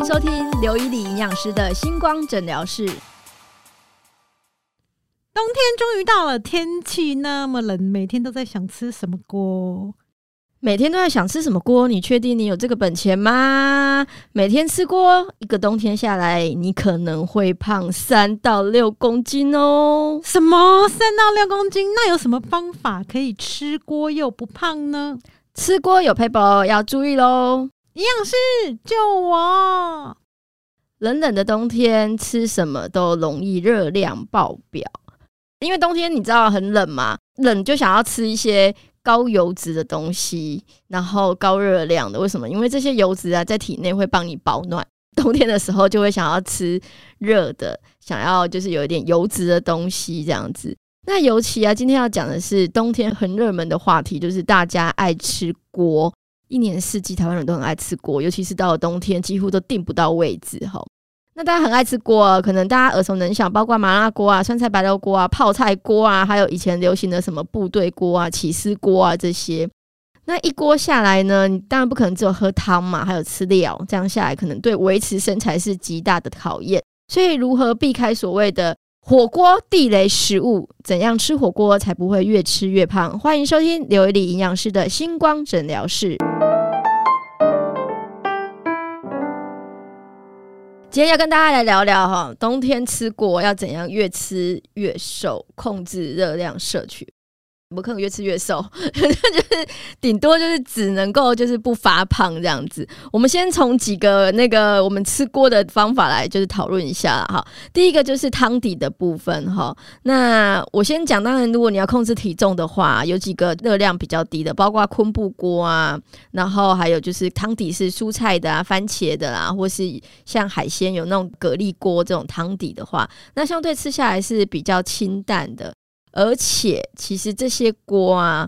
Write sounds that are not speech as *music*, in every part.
迎收听刘一理营养师的星光诊疗室。冬天终于到了，天气那么冷，每天都在想吃什么锅。每天都在想吃什么锅？你确定你有这个本钱吗？每天吃锅，一个冬天下来，你可能会胖三到六公斤哦。什么三到六公斤？那有什么方法可以吃锅又不胖呢？吃锅有 paper 要注意喽。营养师救我！冷冷的冬天吃什么都容易热量爆表，因为冬天你知道很冷嘛，冷就想要吃一些。高油脂的东西，然后高热量的，为什么？因为这些油脂啊，在体内会帮你保暖。冬天的时候就会想要吃热的，想要就是有一点油脂的东西这样子。那尤其啊，今天要讲的是冬天很热门的话题，就是大家爱吃锅。一年四季，台湾人都很爱吃锅，尤其是到了冬天，几乎都订不到位置哈。那大家很爱吃锅，可能大家耳熟能详，包括麻辣锅啊、酸菜白肉锅啊、泡菜锅啊，还有以前流行的什么部队锅啊、起司锅啊这些。那一锅下来呢，你当然不可能只有喝汤嘛，还有吃料，这样下来可能对维持身材是极大的考验。所以，如何避开所谓的火锅地雷食物？怎样吃火锅才不会越吃越胖？欢迎收听刘一理营养师的星光诊疗室。今天要跟大家来聊聊哈，冬天吃锅要怎样越吃越瘦，控制热量摄取。不可能越吃越瘦，*laughs* 就是顶多就是只能够就是不发胖这样子。我们先从几个那个我们吃锅的方法来就是讨论一下哈。第一个就是汤底的部分哈。那我先讲，当然如果你要控制体重的话，有几个热量比较低的，包括昆布锅啊，然后还有就是汤底是蔬菜的啊、番茄的啦，或是像海鲜有那种蛤蜊锅这种汤底的话，那相对吃下来是比较清淡的。而且，其实这些锅啊，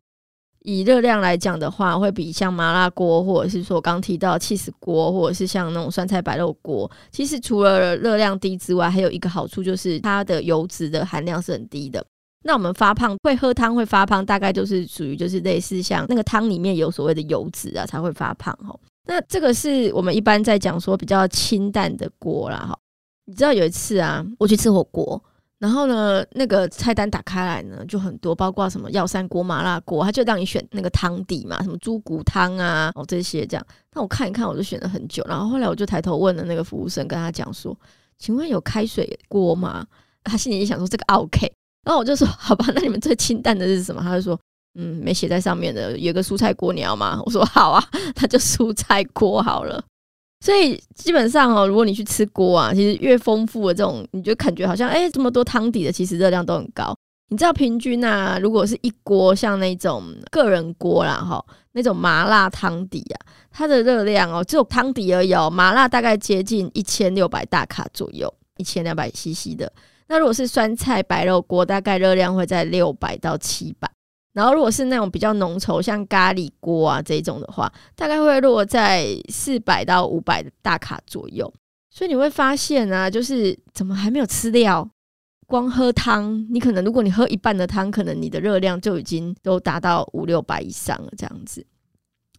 以热量来讲的话，会比像麻辣锅，或者是说刚提到气死锅，或者是像那种酸菜白肉锅，其实除了热量低之外，还有一个好处就是它的油脂的含量是很低的。那我们发胖会喝汤会发胖，大概就是属于就是类似像那个汤里面有所谓的油脂啊才会发胖哈。那这个是我们一般在讲说比较清淡的锅啦哈。你知道有一次啊，我去吃火锅。然后呢，那个菜单打开来呢，就很多，包括什么药膳锅、麻辣锅，他就让你选那个汤底嘛，什么猪骨汤啊，哦这些这样。那我看一看，我就选了很久。然后后来我就抬头问了那个服务生，跟他讲说：“请问有开水锅吗？” *laughs* 他心里就想说：“这个 OK。”然后我就说：“好吧，那你们最清淡的是什么？”他就说：“嗯，没写在上面的，有个蔬菜锅，你要吗？”我说：“好啊，那就蔬菜锅好了。”所以基本上哦，如果你去吃锅啊，其实越丰富的这种，你就感觉好像哎，这么多汤底的，其实热量都很高。你知道平均啊，如果是一锅像那种个人锅啦，哈，那种麻辣汤底啊，它的热量哦，只有汤底而已，麻辣大概接近一千六百大卡左右，一千两百 CC 的。那如果是酸菜白肉锅，大概热量会在六百到七百。然后，如果是那种比较浓稠，像咖喱锅啊这种的话，大概会落在四百到五百大卡左右。所以你会发现啊，就是怎么还没有吃掉，光喝汤，你可能如果你喝一半的汤，可能你的热量就已经都达到五六百以上了，这样子。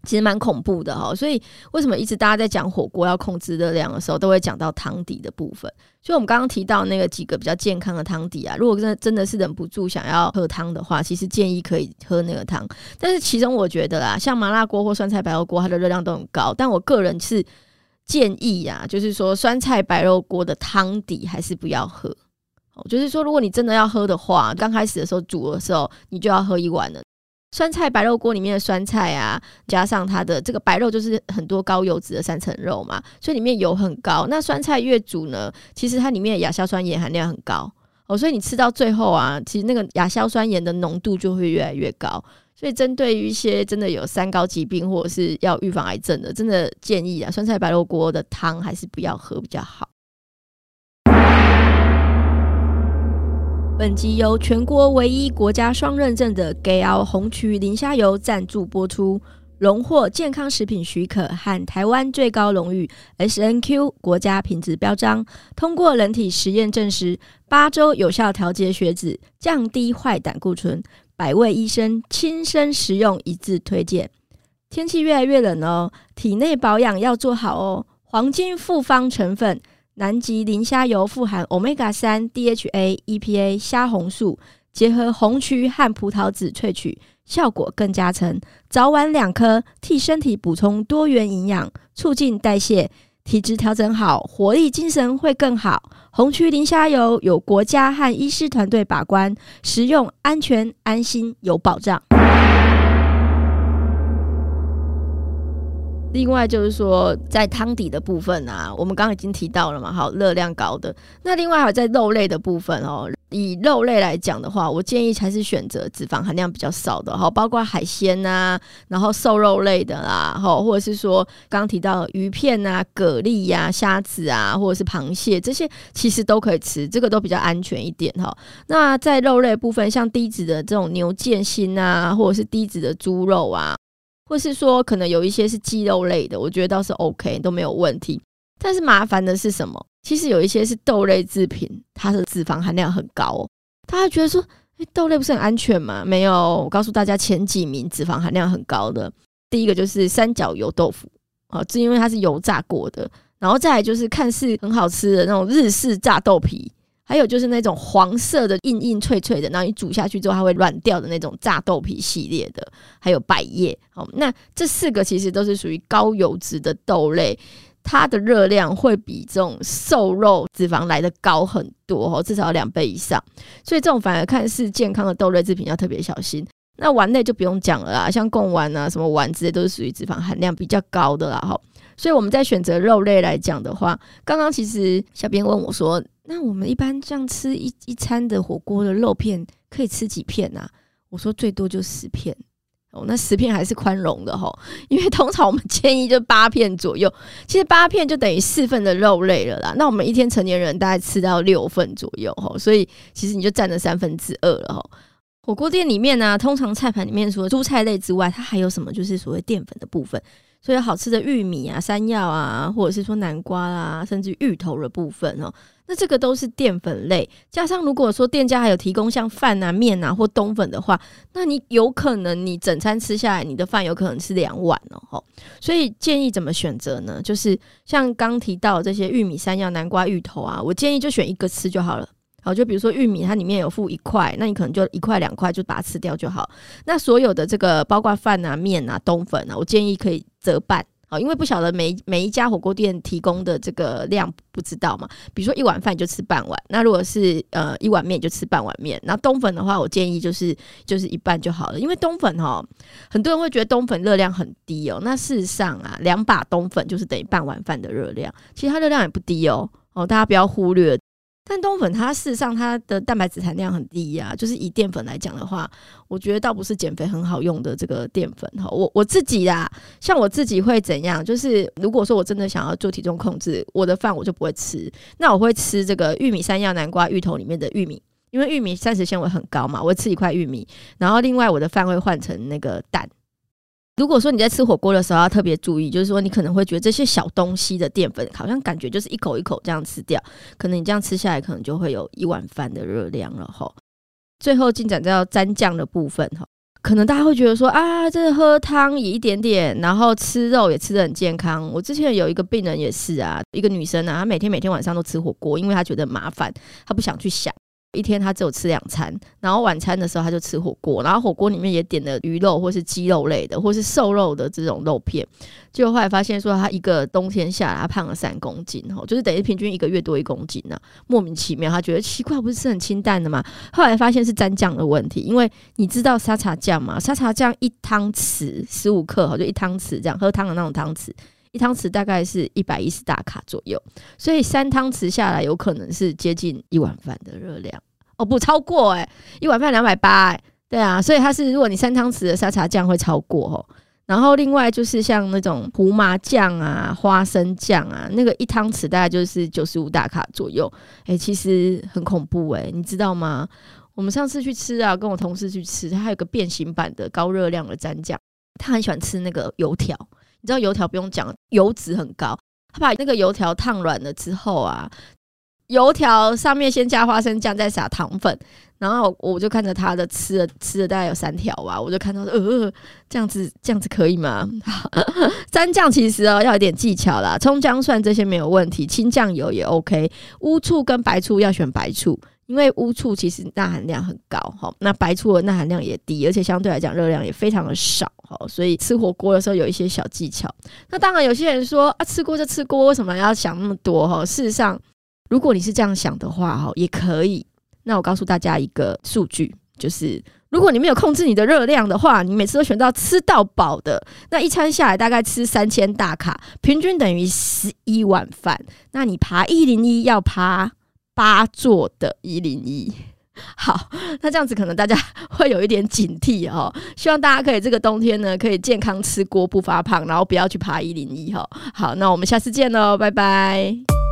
其实蛮恐怖的哈，所以为什么一直大家在讲火锅要控制热量的时候，都会讲到汤底的部分。所以我们刚刚提到那个几个比较健康的汤底啊，如果真的真的是忍不住想要喝汤的话，其实建议可以喝那个汤。但是其中我觉得啦，像麻辣锅或酸菜白肉锅，它的热量都很高。但我个人是建议呀，就是说酸菜白肉锅的汤底还是不要喝。哦，就是说如果你真的要喝的话，刚开始的时候煮的时候，你就要喝一碗了。酸菜白肉锅里面的酸菜啊，加上它的这个白肉，就是很多高油脂的三层肉嘛，所以里面油很高。那酸菜越煮呢，其实它里面的亚硝酸盐含量很高哦，所以你吃到最后啊，其实那个亚硝酸盐的浓度就会越来越高。所以针对于一些真的有三高疾病或者是要预防癌症的，真的建议啊，酸菜白肉锅的汤还是不要喝比较好。本集由全国唯一国家双认证的 GAL 红曲磷虾油赞助播出，荣获健康食品许可和台湾最高荣誉 SNQ 国家品质标章，通过人体实验证实八周有效调节血脂、降低坏胆固醇，百位医生亲身食用一致推荐。天气越来越冷哦，体内保养要做好哦。黄金复方成分，南极磷虾油富含 omega 三、DHA、EPA、虾红素，结合红曲和葡萄籽萃取，效果更加成。早晚两颗，替身体补充多元营养，促进代谢，体质调整好，活力精神会更好。红曲磷虾油有国家和医师团队把关，食用安全、安心、有保障。另外就是说，在汤底的部分啊，我们刚刚已经提到了嘛，好，热量高的。那另外还有在肉类的部分哦，以肉类来讲的话，我建议还是选择脂肪含量比较少的哈，包括海鲜呐，然后瘦肉类的啦，哈，或者是说刚刚提到鱼片啊、蛤蜊呀、虾子啊，或者是螃蟹这些，其实都可以吃，这个都比较安全一点哈。那在肉类部分，像低脂的这种牛腱心啊，或者是低脂的猪肉啊。或是说，可能有一些是鸡肉类的，我觉得倒是 OK，都没有问题。但是麻烦的是什么？其实有一些是豆类制品，它的脂肪含量很高。大家觉得说，哎，豆类不是很安全吗？没有，我告诉大家，前几名脂肪含量很高的，第一个就是三角油豆腐啊，是因为它是油炸过的。然后再来就是看似很好吃的那种日式炸豆皮。还有就是那种黄色的硬硬脆脆的，然后你煮下去之后它会软掉的那种炸豆皮系列的，还有百叶。好，那这四个其实都是属于高油脂的豆类，它的热量会比这种瘦肉脂肪来的高很多哦，至少两倍以上。所以这种反而看似健康的豆类制品要特别小心。那丸类就不用讲了啦，像贡丸啊、什么丸之类都是属于脂肪含量比较高的啦。哈，所以我们在选择肉类来讲的话，刚刚其实小编问我说。那我们一般这样吃一一餐的火锅的肉片可以吃几片呐？我说最多就十片哦，那十片还是宽容的哈，因为通常我们建议就八片左右，其实八片就等于四份的肉类了啦。那我们一天成年人大概吃到六份左右哈，所以其实你就占了三分之二了哈。火锅店里面呢，通常菜盘里面除了蔬菜类之外，它还有什么？就是所谓淀粉的部分。所以好吃的玉米啊、山药啊，或者是说南瓜啦，甚至芋头的部分哦，那这个都是淀粉类。加上如果说店家还有提供像饭啊、面啊或冬粉的话，那你有可能你整餐吃下来，你的饭有可能是两碗哦。所以建议怎么选择呢？就是像刚提到这些玉米、山药、南瓜、芋头啊，我建议就选一个吃就好了。好，就比如说玉米，它里面有附一块，那你可能就一块两块就把它吃掉就好。那所有的这个包括饭啊、面啊、冬粉啊，我建议可以折半。好，因为不晓得每每一家火锅店提供的这个量不知道嘛。比如说一碗饭就吃半碗，那如果是呃一碗面就吃半碗面。那冬粉的话，我建议就是就是一半就好了。因为冬粉哈，很多人会觉得冬粉热量很低哦。那事实上啊，两把冬粉就是等于半碗饭的热量，其实它热量也不低哦。哦，大家不要忽略。但冬粉它事实上它的蛋白质含量很低呀，就是以淀粉来讲的话，我觉得倒不是减肥很好用的这个淀粉哈。我我自己啦，像我自己会怎样？就是如果说我真的想要做体重控制，我的饭我就不会吃，那我会吃这个玉米、山药、南瓜、芋头里面的玉米，因为玉米膳食纤维很高嘛，我会吃一块玉米，然后另外我的饭会换成那个蛋。如果说你在吃火锅的时候要特别注意，就是说你可能会觉得这些小东西的淀粉好像感觉就是一口一口这样吃掉，可能你这样吃下来可能就会有一碗饭的热量了哈。最后进展到蘸酱的部分哈，可能大家会觉得说啊，这喝汤也一点点，然后吃肉也吃的很健康。我之前有一个病人也是啊，一个女生啊，她每天每天晚上都吃火锅，因为她觉得麻烦，她不想去想。一天他只有吃两餐，然后晚餐的时候他就吃火锅，然后火锅里面也点了鱼肉或是鸡肉类的，或是瘦肉的这种肉片。结果后来发现说，他一个冬天下来，他胖了三公斤，吼，就是等于平均一个月多一公斤呢，莫名其妙。他觉得奇怪，不是吃很清淡的吗？后来发现是蘸酱的问题，因为你知道沙茶酱吗？沙茶酱一汤匙十五克，哈，就一汤匙这样喝汤的那种汤匙。一汤匙大概是一百一十大卡左右，所以三汤匙下来有可能是接近一碗饭的热量哦，不超过哎，一碗饭两百八哎，对啊，所以它是如果你三汤匙的沙茶酱会超过哦，然后另外就是像那种胡麻酱啊、花生酱啊，那个一汤匙大概就是九十五大卡左右，哎，其实很恐怖哎，你知道吗？我们上次去吃啊，跟我同事去吃，他还有个变形版的高热量的蘸酱，他很喜欢吃那个油条。你知道油条不用讲，油脂很高。他把那个油条烫软了之后啊，油条上面先加花生酱，再撒糖粉，然后我就看着他的吃了吃了大概有三条吧，我就看到呃这样子这样子可以吗？*laughs* 蘸酱其实哦要有点技巧啦，葱姜蒜这些没有问题，清酱油也 OK，乌醋跟白醋要选白醋。因为乌醋其实钠含量很高哈，那白醋的钠含量也低，而且相对来讲热量也非常的少哈，所以吃火锅的时候有一些小技巧。那当然有些人说啊，吃锅就吃锅，为什么要想那么多哈？事实上，如果你是这样想的话哈，也可以。那我告诉大家一个数据，就是如果你没有控制你的热量的话，你每次都选到吃到饱的，那一餐下来大概吃三千大卡，平均等于十一碗饭。那你爬一零一要爬。八座的一零一，好，那这样子可能大家 *laughs* 会有一点警惕哦。希望大家可以这个冬天呢，可以健康吃锅不发胖，然后不要去爬一零一哈。好，那我们下次见喽，拜拜。